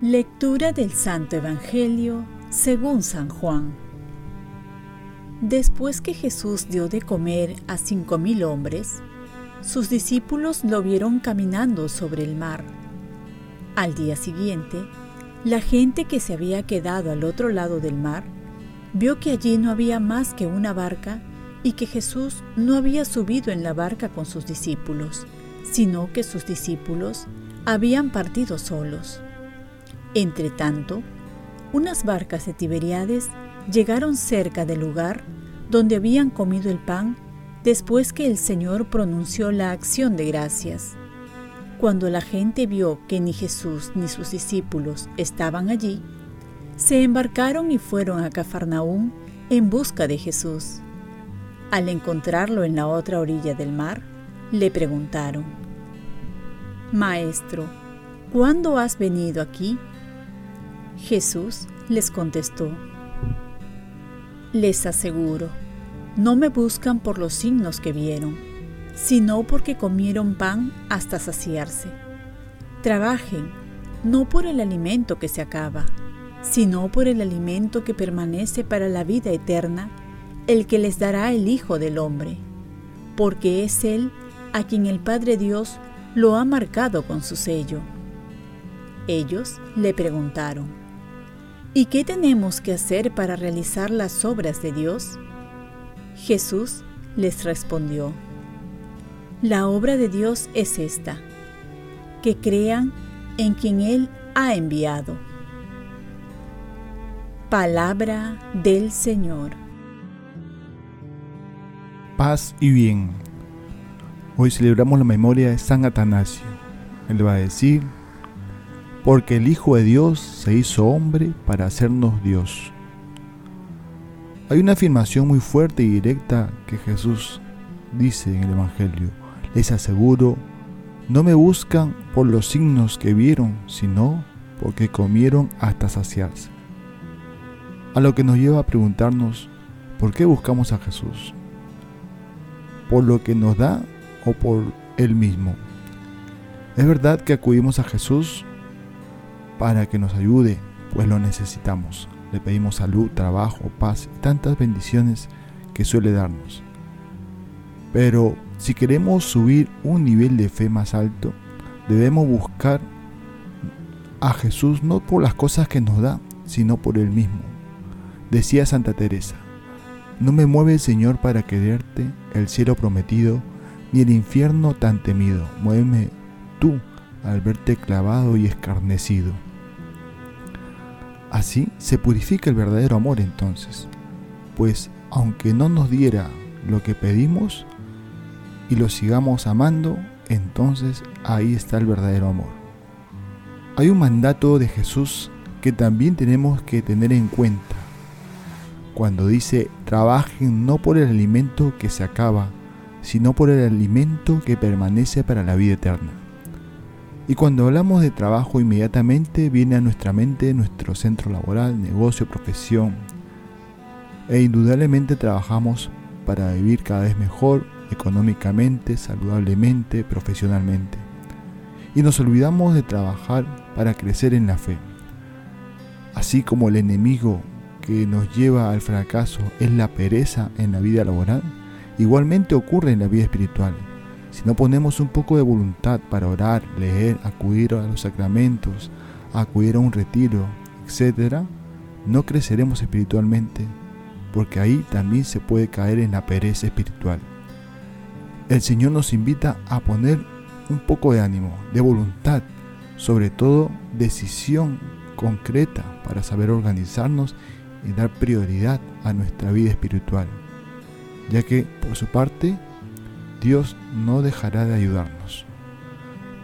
Lectura del Santo Evangelio según San Juan. Después que Jesús dio de comer a cinco mil hombres, sus discípulos lo vieron caminando sobre el mar. Al día siguiente, la gente que se había quedado al otro lado del mar vio que allí no había más que una barca y que Jesús no había subido en la barca con sus discípulos, sino que sus discípulos habían partido solos. Entretanto, unas barcas de Tiberíades llegaron cerca del lugar donde habían comido el pan después que el Señor pronunció la acción de gracias. Cuando la gente vio que ni Jesús ni sus discípulos estaban allí, se embarcaron y fueron a Cafarnaúm en busca de Jesús. Al encontrarlo en la otra orilla del mar, le preguntaron, Maestro, ¿cuándo has venido aquí? Jesús les contestó, Les aseguro, no me buscan por los signos que vieron, sino porque comieron pan hasta saciarse. Trabajen, no por el alimento que se acaba, sino por el alimento que permanece para la vida eterna, el que les dará el Hijo del Hombre, porque es Él a quien el Padre Dios lo ha marcado con su sello. Ellos le preguntaron, ¿Y qué tenemos que hacer para realizar las obras de Dios? Jesús les respondió, La obra de Dios es esta, que crean en quien Él ha enviado. Palabra del Señor. Paz y bien. Hoy celebramos la memoria de San Atanasio. Él va a decir, porque el Hijo de Dios se hizo hombre para hacernos Dios. Hay una afirmación muy fuerte y directa que Jesús dice en el Evangelio. Les aseguro, no me buscan por los signos que vieron, sino porque comieron hasta saciarse. A lo que nos lleva a preguntarnos, ¿por qué buscamos a Jesús? ¿Por lo que nos da o por Él mismo? Es verdad que acudimos a Jesús para que nos ayude, pues lo necesitamos. Le pedimos salud, trabajo, paz y tantas bendiciones que suele darnos. Pero si queremos subir un nivel de fe más alto, debemos buscar a Jesús no por las cosas que nos da, sino por Él mismo. Decía Santa Teresa, no me mueve el Señor para quererte el cielo prometido, ni el infierno tan temido. Muéveme tú al verte clavado y escarnecido. Así se purifica el verdadero amor entonces, pues aunque no nos diera lo que pedimos y lo sigamos amando, entonces ahí está el verdadero amor. Hay un mandato de Jesús que también tenemos que tener en cuenta. Cuando dice, trabajen no por el alimento que se acaba, sino por el alimento que permanece para la vida eterna. Y cuando hablamos de trabajo inmediatamente viene a nuestra mente nuestro centro laboral, negocio, profesión. E indudablemente trabajamos para vivir cada vez mejor económicamente, saludablemente, profesionalmente. Y nos olvidamos de trabajar para crecer en la fe. Así como el enemigo que nos lleva al fracaso es la pereza en la vida laboral, igualmente ocurre en la vida espiritual si no ponemos un poco de voluntad para orar, leer, acudir a los sacramentos, acudir a un retiro, etc., no creceremos espiritualmente, porque ahí también se puede caer en la pereza espiritual. El Señor nos invita a poner un poco de ánimo, de voluntad, sobre todo decisión concreta para saber organizarnos y dar prioridad a nuestra vida espiritual, ya que por su parte Dios no dejará de ayudarnos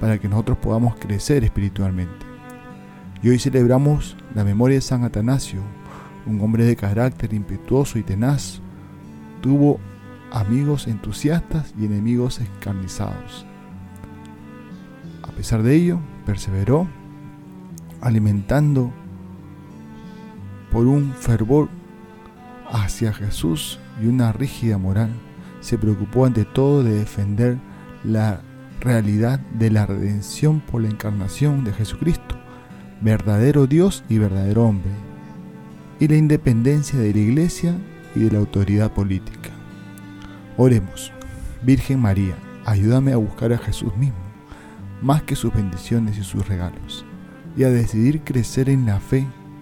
para que nosotros podamos crecer espiritualmente. Y hoy celebramos la memoria de San Atanasio, un hombre de carácter impetuoso y tenaz. Tuvo amigos entusiastas y enemigos escarnizados. A pesar de ello, perseveró alimentando por un fervor hacia Jesús y una rígida moral, se preocupó ante todo de defender la realidad de la redención por la encarnación de Jesucristo, verdadero Dios y verdadero hombre, y la independencia de la Iglesia y de la autoridad política. Oremos, Virgen María, ayúdame a buscar a Jesús mismo, más que sus bendiciones y sus regalos, y a decidir crecer en la fe